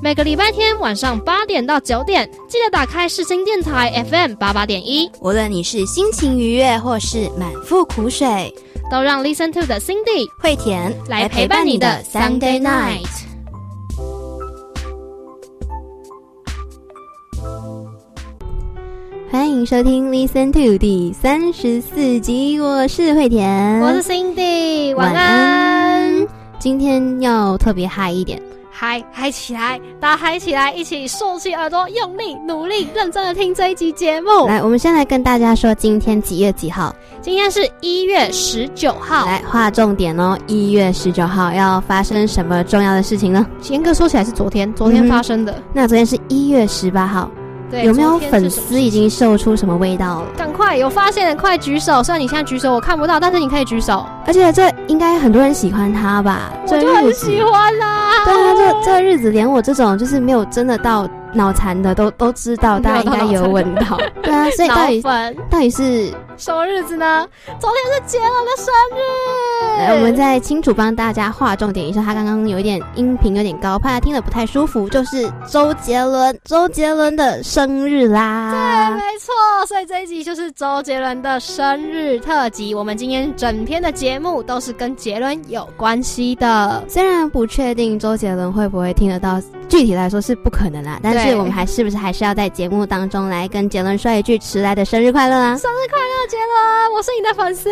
每个礼拜天晚上八点到九点，记得打开世新电台 FM 八八点一。无论你是心情愉悦或是满腹苦水，都让 Listen to 的 Cindy 惠田来陪伴你的 Sunday night。欢迎收听 Listen to 第三十四集，我是惠田，我是 Cindy，晚安。今天要特别嗨一点，嗨嗨起来，大家嗨起来，一起竖起耳朵，用力努力，认真的听这一集节目。来，我们先来跟大家说今天几月几号？今天是一月十九号。来划重点哦，一月十九号要发生什么重要的事情呢？严格说起来是昨天，昨天发生的。那昨天是一月十八号。对，有没有粉丝已经嗅出什么味道了？赶快有发现的快举手！虽然你现在举手我看不到，但是你可以举手。而且这应该很多人喜欢他吧？我就很喜欢啦。对啊，这这日子连我这种就是没有真的到脑残的都都知道，大家应该有闻到。对啊，所以到底 到底是。什么日子呢？昨天是杰伦的生日。来，我们再清楚帮大家划重点一下，他刚刚有一点音频有点高，怕他听得不太舒服。就是周杰伦，周杰伦的生日啦。对，没错。所以这一集就是周杰伦的生日特辑。我们今天整篇的节目都是跟杰伦有关系的。虽然不确定周杰伦会不会听得到，具体来说是不可能啦。但是我们还是不是还是要在节目当中来跟杰伦说一句迟来的生日快乐啊！生日快乐！杰伦，我是你的粉丝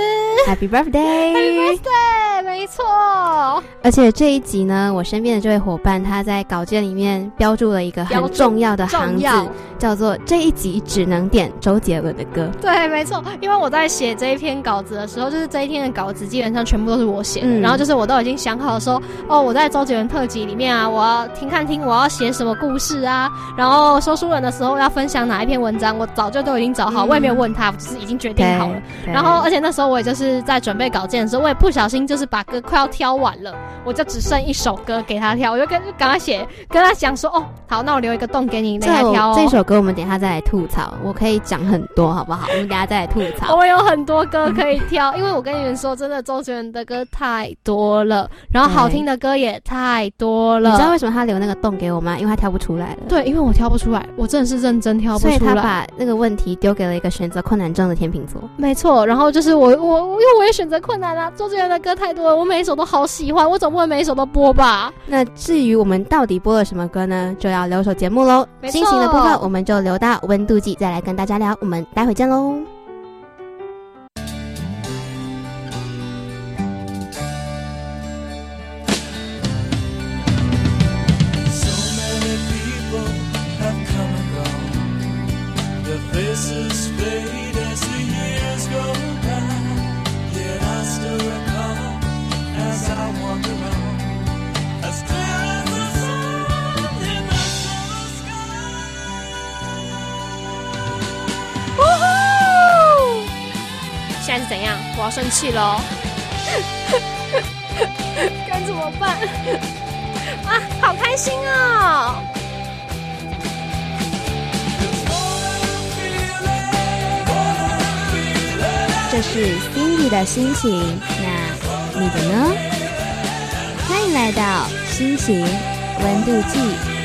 ，Happy Birthday，Happy Birthday，没错。而且这一集呢，我身边的这位伙伴他在稿件里面标注了一个很重要的行字，叫做这一集只能点周杰伦的歌。对，没错，因为我在写这一篇稿子的时候，就是这一天的稿子基本上全部都是我写的，然后就是我都已经想好说，哦，我在周杰伦特辑里面啊，我要听看听我要写什么故事啊，然后说书人的时候要分享哪一篇文章，我早就都已经找好，我也没有问他，就是已经决定。好了，然后而且那时候我也就是在准备稿件的时候，我也不小心就是把歌快要挑完了，我就只剩一首歌给他挑，我就跟赶快写跟他讲说，哦，好，那我留一个洞给你，你来挑。这首歌我们等下再来吐槽，我可以讲很多，好不好？我们等下再来吐槽。我有很多歌可以挑，因为我跟你们说，真的周杰伦的歌太多了，然后好听的歌也太多了。你知道为什么他留那个洞给我吗？因为他挑不出来了。对，因为我挑不出来，我真的是认真挑不出来。所以他把那个问题丢给了一个选择困难症的天秤座。没错，然后就是我我因为我也选择困难啊，周杰伦的歌太多了，我每一首都好喜欢，我总不能每一首都播吧？那至于我们到底播了什么歌呢？就要留守节目喽。心情的部分我们就留到温度计再来跟大家聊，我们待会见喽。我要生气喽！该怎么办？啊，好开心哦！这是 Cindy 的心情，那你的呢？欢迎来到心情温度计。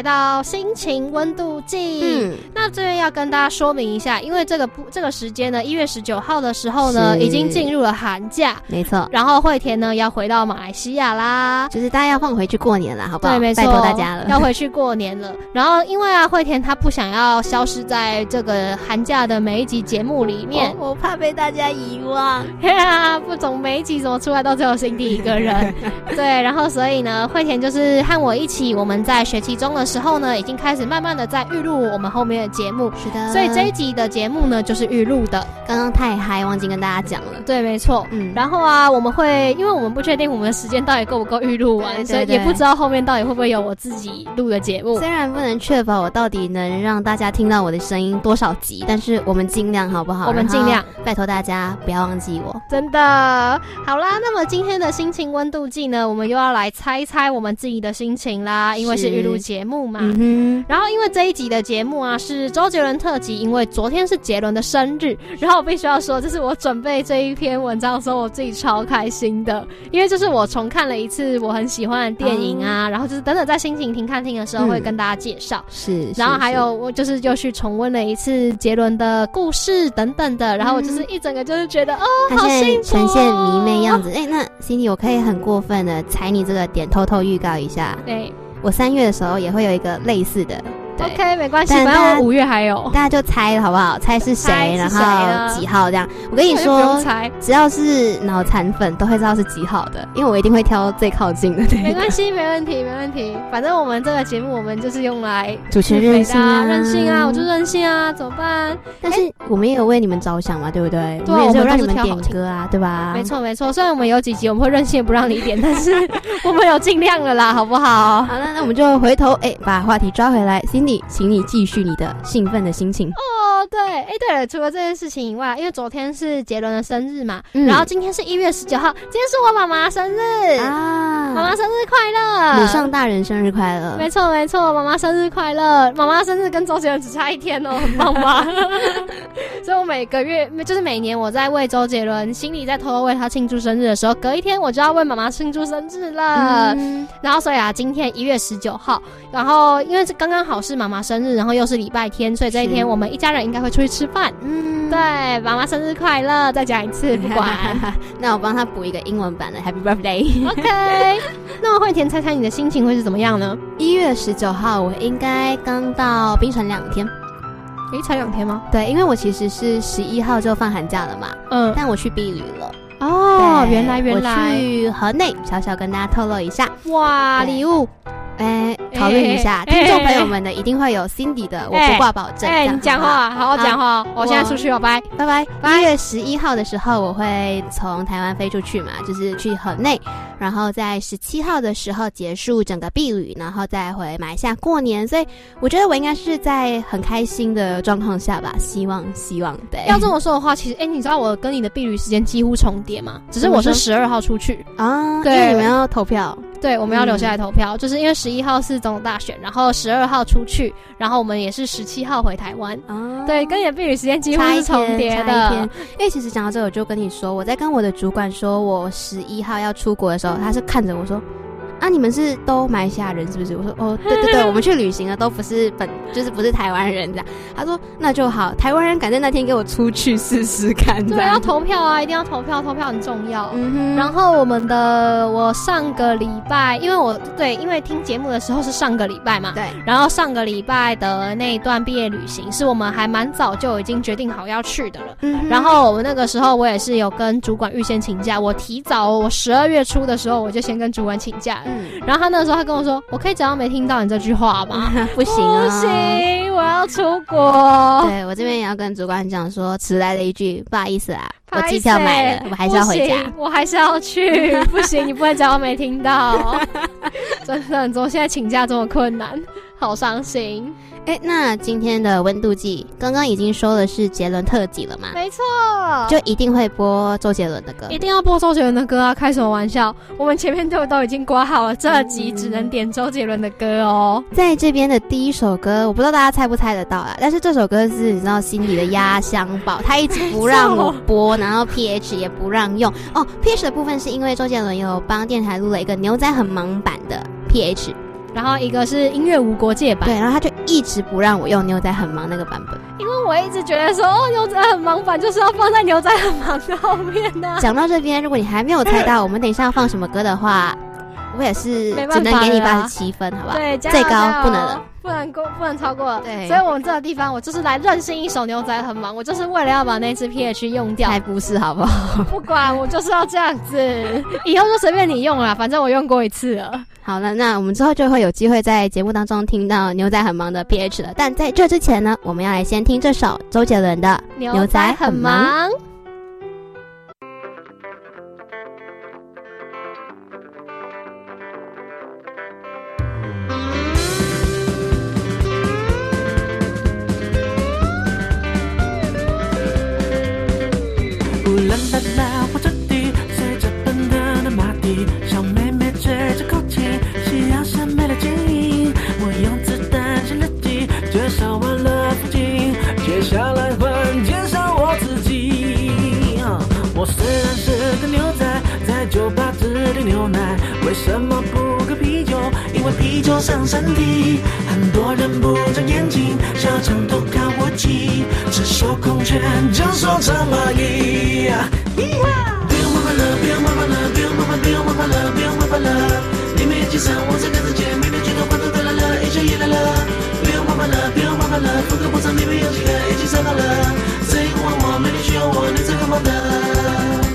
来到心情温度计，那这边要跟大家说明一下，因为这个不这个时间呢，一月十九号的时候呢，已经进入了寒假，没错。然后惠田呢要回到马来西亚啦，就是大家要放回去过年了，好不好？对，没错，拜托大家了，要回去过年了。然后因为啊，惠田他不想要消失在这个寒假的每一集节目里面，我怕被大家遗忘。不总每一集怎么出来都只有 Cindy 一个人，对。然后所以呢，惠田就是和我一起，我们在学期中的。时候呢，已经开始慢慢的在预录我们后面的节目。是的，所以这一集的节目呢，就是预录的。刚刚太嗨，忘记跟大家讲了。对，没错。嗯，然后啊，我们会，因为我们不确定我们的时间到底够不够预录完，所以也不知道后面到底会不会有我自己录的节目。虽然不能确保我到底能让大家听到我的声音多少集，但是我们尽量，好不好？我们尽量，拜托大家不要忘记我。真的，好啦，那么今天的心情温度计呢，我们又要来猜一猜我们自己的心情啦，因为是预录节目嘛。嗯然后因为这一集的节目啊是周杰伦特辑，因为昨天是杰伦的生日，然后我必须要说，这是我准备这一篇文章的时候，我自己超开心的，因为就是我重看了一次我很喜欢的电影啊，然后就是等等在心情停看听的时候会跟大家介绍。是，然后还有我就是又去重温了一次杰伦的故事等等的，然后我就是一整个就是觉得哦，好幸福，呈现迷妹样子。哎，那 Cindy，我可以很过分的踩你这个点，偷偷预告一下。对，我三月的时候也会有一个类似的。OK，没关系，反正五月还有，大家就猜好不好？猜是谁，然后几号这样。我跟你说，只要是脑残粉都会知道是几号的，因为我一定会挑最靠近的。没关系，没问题，没问题。反正我们这个节目，我们就是用来主持任性啊，任性啊，我就任性啊，怎么办？但是我们也有为你们着想嘛，对不对？对，我们让你们点歌啊，对吧？没错，没错。虽然我们有几集我们会任性不让你点，但是 我们有尽量了啦，好不好？好了，那我们就回头哎，把话题抓回来，Cindy。请你继续你的兴奋的心情哦。对，哎，对了，除了这件事情以外，因为昨天是杰伦的生日嘛，然后今天是一月十九号，今天是我妈妈生日啊！妈妈生日快乐！母上大人生日快乐！没错，没错，妈妈生日快乐！妈妈生日跟周杰伦只差一天哦，很棒吧？所以我每个月，就是每年我在为周杰伦心里在偷偷为他庆祝生日的时候，隔一天我就要为妈妈庆祝生日了。然后，所以啊，今天一月十九号，然后因为是刚刚好是妈妈生日，然后又是礼拜天，所以这一天我们一家人应该会出去吃饭。嗯，对，妈妈生日快乐！再讲一次，不管。那我帮他补一个英文版的 Happy Birthday。OK。那么慧田猜猜你的心情会是怎么样呢？一月十九号，我应该刚到冰城两天。诶，才两天吗？对，因为我其实是十一号就放寒假了嘛。嗯，但我去避旅了。哦，原来原来。我去河内，小小跟大家透露一下。哇，礼物。哎，讨论一下，听众朋友们的一定会有 Cindy 的，我不挂保证。哎，你讲话，好好讲话。我现在出去了，拜拜拜。一月十一号的时候，我会从台湾飞出去嘛，就是去河内，然后在十七号的时候结束整个避旅，然后再回马来西亚过年。所以我觉得我应该是在很开心的状况下吧，希望希望对。要这么说的话，其实哎，你知道我跟你的避旅时间几乎重叠吗？只是我是十二号出去啊，对，你们要投票。对，我们要留下来投票，就是因为十一号是总统大选，然后十二号出去，然后我们也是十七号回台湾。哦，对，跟你的避雨时间几乎是重叠的。因为其实讲到这，我就跟你说，我在跟我的主管说我十一号要出国的时候，他是看着我说。啊，你们是都马来西亚人是不是？我说哦，对对对，我们去旅行啊都不是本，就是不是台湾人这样。他说那就好，台湾人赶在那天给我出去试试看。对，要投票啊，一定要投票，投票很重要。嗯哼。然后我们的我上个礼拜，因为我对，因为听节目的时候是上个礼拜嘛，对。然后上个礼拜的那一段毕业旅行，是我们还蛮早就已经决定好要去的了。嗯。然后我那个时候我也是有跟主管预先请假，我提早我十二月初的时候我就先跟主管请假。嗯，然后他那个时候他跟我说：“我可以假装没听到你这句话吗？不行，不行，我要出国。”对我这边也要跟主管讲说，迟来了一句，不好意思啊，我机票买了，我还是要回家，我还是要去，不行，你不能假装没听到。真的，怎么现在请假这么困难？好伤心。哎，那今天的温度计刚刚已经说的是杰伦特辑了吗？没错，就一定会播周杰伦的歌，一定要播周杰伦的歌啊！开什么玩笑？我们前面就都已经挂好了，这集只能点周杰伦的歌哦。在这边的第一首歌，我不知道大家猜不猜得到啊？但是这首歌是你知道心里的压箱宝，他一直不让我播，然后 PH 也不让用哦。PH 的部分是因为周杰伦有帮电台录了一个牛仔很忙版的 PH。然后一个是音乐无国界版，对，然后他就一直不让我用牛仔很忙那个版本，因为我一直觉得说哦牛仔很忙版就是要放在牛仔很忙的后面呢。讲到这边，如果你还没有猜到我们等一下要放什么歌的话，我也是 只能给你八十七分，好吧？对，最高不能了。不能过，不能超过。对所以我们这个地方，我就是来任性一手，牛仔很忙，我就是为了要把那只 pH 用掉。才不是好不好？不管，我就是要这样子，以后就随便你用了，反正我用过一次了。好了，那我们之后就会有机会在节目当中听到牛仔很忙的 pH 了。但在这之前呢，我们要来先听这首周杰伦的《牛仔很忙》。呼啤酒伤身体。很多人不长眼睛，小长头看我骑，赤手空拳就说成蚂蚁。不用麻烦了，不用麻烦了，不用麻烦，不用麻烦了，不用麻烦了。你没计算我这个字节，没得举头换头得来了，一切也来了。不用麻烦了，不用麻烦了，风格不长，你们有几个一起上到了？谁问我，没人需要我，你这个忙的。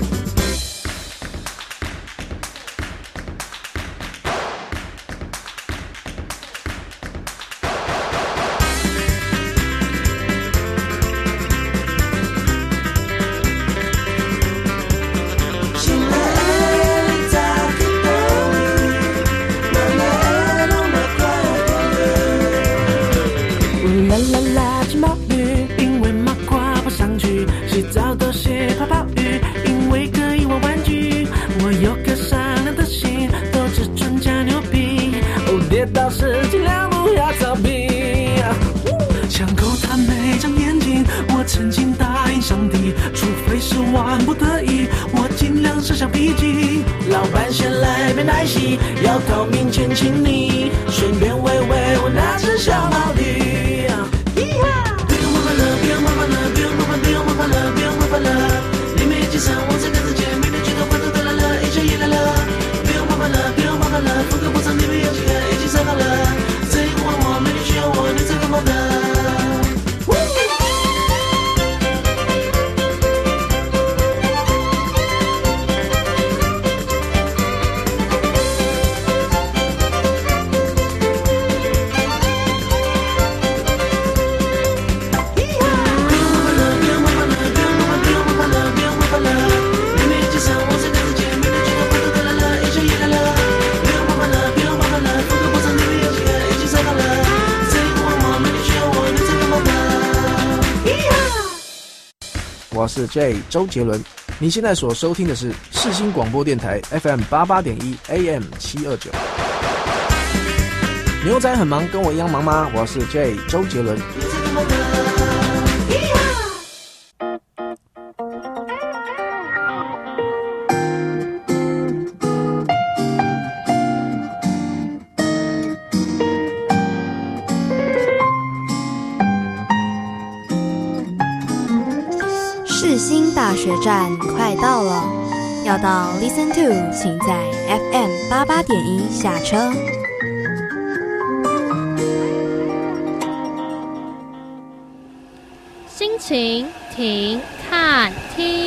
万不得已，我尽量设想脾气。老板先来杯奶昔，要到面前请你，顺便喂喂我那只小毛驴。是 J 周杰伦。你现在所收听的是世新广播电台 FM 八八点一 AM 七二九。牛仔很忙，跟我一样忙吗？我是 J 周杰伦。世新大学站快到了，要到 Listen to，请在 FM 八八点一下车。心情停看听。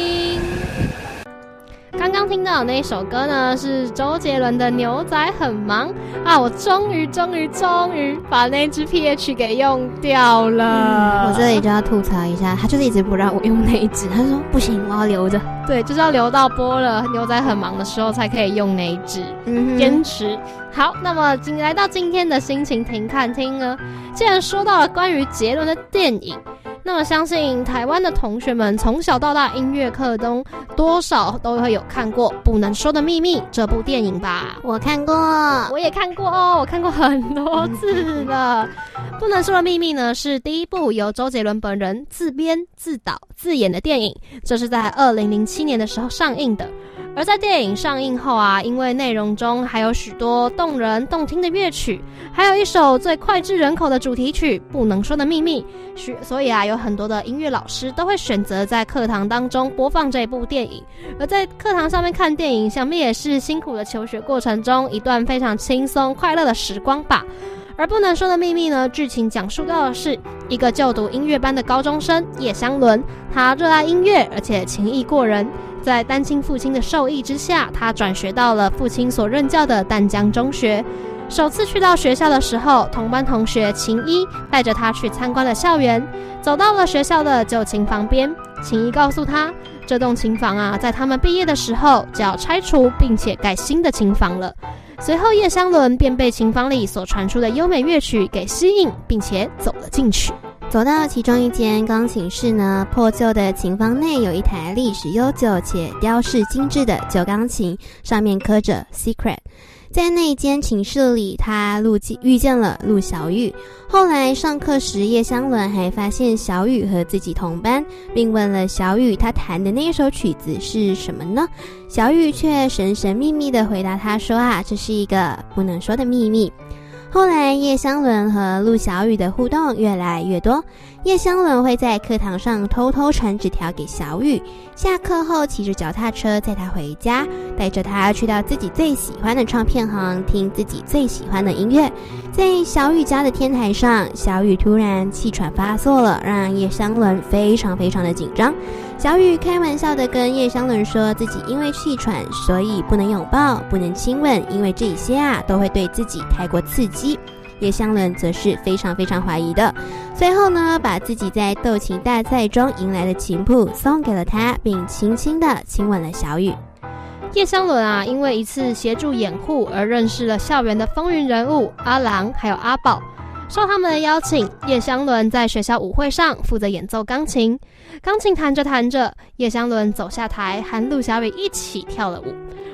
听到的那一首歌呢，是周杰伦的《牛仔很忙》啊！我终于、终于、终于把那支 pH 给用掉了。我这里就要吐槽一下，他就是一直不让我用那一支，他说不行，我要留着。对，就是要留到播了《牛仔很忙》的时候才可以用那一支。嗯坚持。好，那么今来到今天的心情停看听呢，既然说到了关于杰伦的电影，那么相信台湾的同学们从小到大音乐课中多少都会有看过《不能说的秘密》这部电影吧？我看过，我也看过哦，我看过很多次了。不能说的秘密呢，是第一部由周杰伦本人自编、自导、自演的电影，这是在二零零七年的时候上映的。而在电影上映后啊，因为内容中还有许多动人动听的乐曲，还有一首最脍炙人口的主题曲《不能说的秘密》，许所以啊，有很多的音乐老师都会选择在课堂当中播放这部电影。而在课堂上面看电影，想必也是辛苦的求学过程中一段非常轻松快乐的时光吧。而不能说的秘密呢，剧情讲述到的是一个就读音乐班的高中生叶湘伦，他热爱音乐，而且琴艺过人。在单亲父亲的授意之下，他转学到了父亲所任教的淡江中学。首次去到学校的时候，同班同学秦一带着他去参观了校园，走到了学校的旧琴房边。秦一告诉他，这栋琴房啊，在他们毕业的时候就要拆除，并且盖新的琴房了。随后，叶湘伦便被琴房里所传出的优美乐曲给吸引，并且走了进去。走到其中一间钢琴室呢，破旧的琴房内有一台历史悠久且雕饰精致的旧钢琴，上面刻着 “Secret”。在那间寝室里，他陆遇见了陆小雨。后来上课时，叶湘伦还发现小雨和自己同班，并问了小雨，他弹的那首曲子是什么呢？小雨却神神秘秘地回答他说：“啊，这是一个不能说的秘密。”后来，叶湘伦和陆小雨的互动越来越多。叶湘伦会在课堂上偷偷传纸条给小雨，下课后骑着脚踏车载他回家，带着他去到自己最喜欢的唱片行听自己最喜欢的音乐。在小雨家的天台上，小雨突然气喘发作了，让叶湘伦非常非常的紧张。小雨开玩笑的跟叶湘伦说自己因为气喘，所以不能拥抱，不能亲吻，因为这些啊都会对自己太过刺激。叶湘伦则是非常非常怀疑的，随后呢，把自己在斗琴大赛中赢来的琴谱送给了他，并轻轻的亲吻了小雨。叶湘伦啊，因为一次协助掩护而认识了校园的风云人物阿郎还有阿宝。受他们的邀请，叶湘伦在学校舞会上负责演奏钢琴。钢琴弹着弹着，叶湘伦走下台，和陆小雨一起跳了舞。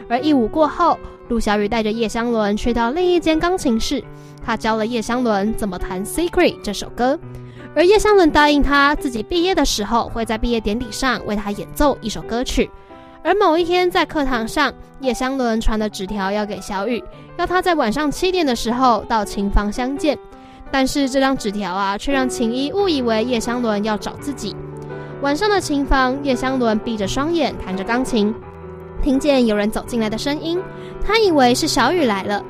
而一舞过后，陆小雨带着叶湘伦去到另一间钢琴室，他教了叶湘伦怎么弹《Secret》这首歌。而叶湘伦答应他自己毕业的时候会在毕业典礼上为他演奏一首歌曲。而某一天在课堂上，叶湘伦传了纸条要给小雨，要他在晚上七点的时候到琴房相见。但是这张纸条啊，却让秦一误以为叶湘伦要找自己。晚上的琴房，叶湘伦闭着双眼弹着钢琴，听见有人走进来的声音，他以为是小雨来了。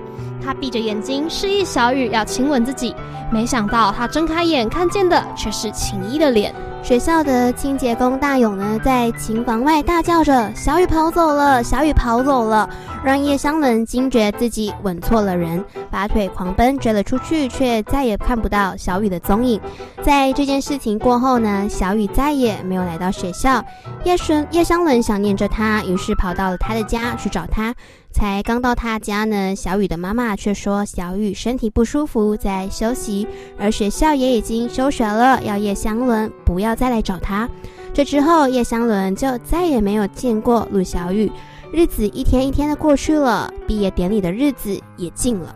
他闭着眼睛示意小雨要亲吻自己，没想到他睁开眼看见的却是秦一的脸。学校的清洁工大勇呢，在琴房外大叫着：“小雨跑走了，小雨跑走了！”让叶湘伦惊觉自己吻错了人，拔腿狂奔追了出去，却再也看不到小雨的踪影。在这件事情过后呢，小雨再也没有来到学校。叶顺叶湘伦想念着他，于是跑到了他的家去找他。才刚到他家呢，小雨的妈妈却说小雨身体不舒服，在休息，而学校也已经休学了，要叶香伦不要再来找他。这之后，叶香伦就再也没有见过陆小雨。日子一天一天的过去了，毕业典礼的日子也近了。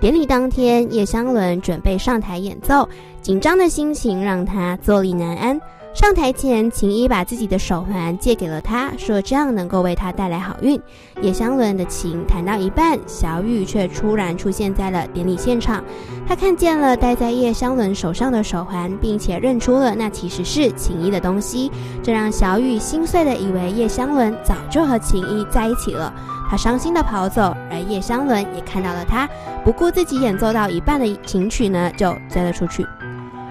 典礼当天，叶香伦准备上台演奏，紧张的心情让他坐立难安。上台前，秦一把自己的手环借给了他，说这样能够为他带来好运。叶香伦的琴弹到一半，小雨却突然出现在了典礼现场。他看见了戴在叶香伦手上的手环，并且认出了那其实是秦一的东西，这让小雨心碎的以为叶香伦早就和秦一在一起了。他伤心的跑走，而叶香伦也看到了他，不顾自己演奏到一半的琴曲呢，就追了出去。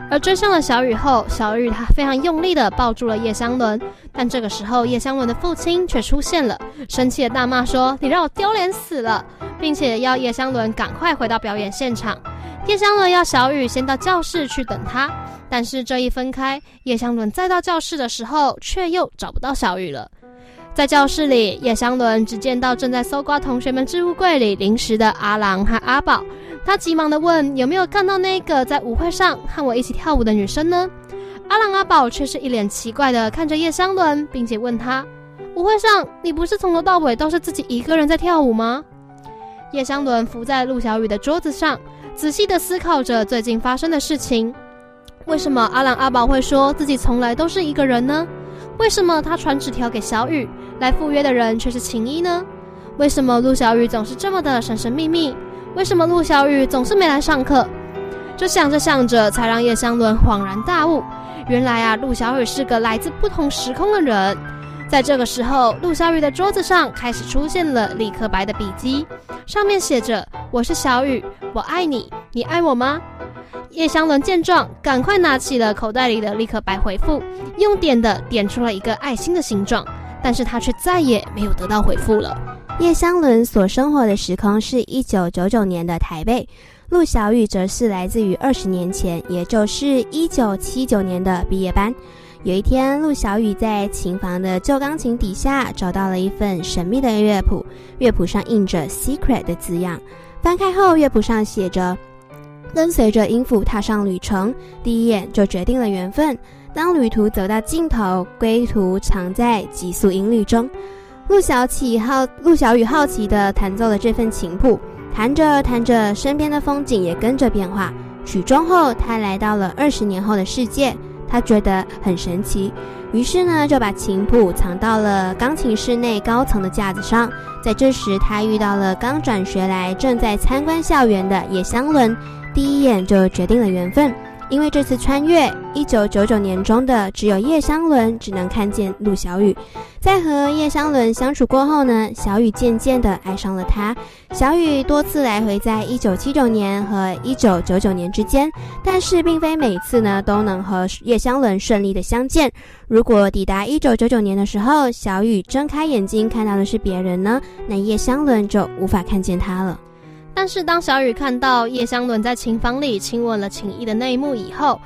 而追上了小雨后，小雨他非常用力地抱住了叶湘伦，但这个时候叶湘伦的父亲却出现了，生气的大骂说：“你让我丢脸死了！”并且要叶湘伦赶快回到表演现场。叶湘伦要小雨先到教室去等他，但是这一分开，叶湘伦再到教室的时候，却又找不到小雨了。在教室里，叶湘伦只见到正在搜刮同学们置物柜里零食的阿郎和阿宝。他急忙地问：“有没有看到那个在舞会上和我一起跳舞的女生呢？”阿郎阿宝却是一脸奇怪地看着叶湘伦，并且问他：“舞会上你不是从头到尾都是自己一个人在跳舞吗？”叶湘伦伏在陆小雨的桌子上，仔细地思考着最近发生的事情。为什么阿郎阿宝会说自己从来都是一个人呢？为什么他传纸条给小雨来赴约的人却是秦一呢？为什么陆小雨总是这么的神神秘秘？为什么陆小雨总是没来上课？这想着想着，才让叶湘伦恍然大悟。原来啊，陆小雨是个来自不同时空的人。在这个时候，陆小雨的桌子上开始出现了立刻白的笔记，上面写着：“我是小雨，我爱你，你爱我吗？”叶湘伦见状，赶快拿起了口袋里的立刻白回复，用点的点出了一个爱心的形状，但是他却再也没有得到回复了。叶湘伦所生活的时空是一九九九年的台北，陆小雨则是来自于二十年前，也就是一九七九年的毕业班。有一天，陆小雨在琴房的旧钢琴底下找到了一份神秘的乐谱，乐谱上印着 “secret” 的字样。翻开后，乐谱上写着：“跟随着音符踏上旅程，第一眼就决定了缘分。当旅途走到尽头，归途藏在急速音律中。”陆小启好，陆小雨好奇地弹奏了这份琴谱，弹着弹着，身边的风景也跟着变化。曲终后，他来到了二十年后的世界，他觉得很神奇，于是呢，就把琴谱藏到了钢琴室内高层的架子上。在这时，他遇到了刚转学来、正在参观校园的叶湘伦，第一眼就决定了缘分。因为这次穿越，一九九九年中的只有叶湘伦只能看见陆小雨。在和叶湘伦相处过后呢，小雨渐渐的爱上了他。小雨多次来回在一九七九年和一九九九年之间，但是并非每次呢都能和叶湘伦顺利的相见。如果抵达一九九九年的时候，小雨睁开眼睛看到的是别人呢，那叶湘伦就无法看见他了。但是当小雨看到叶湘伦在琴房里亲吻了秦毅的那一幕以后，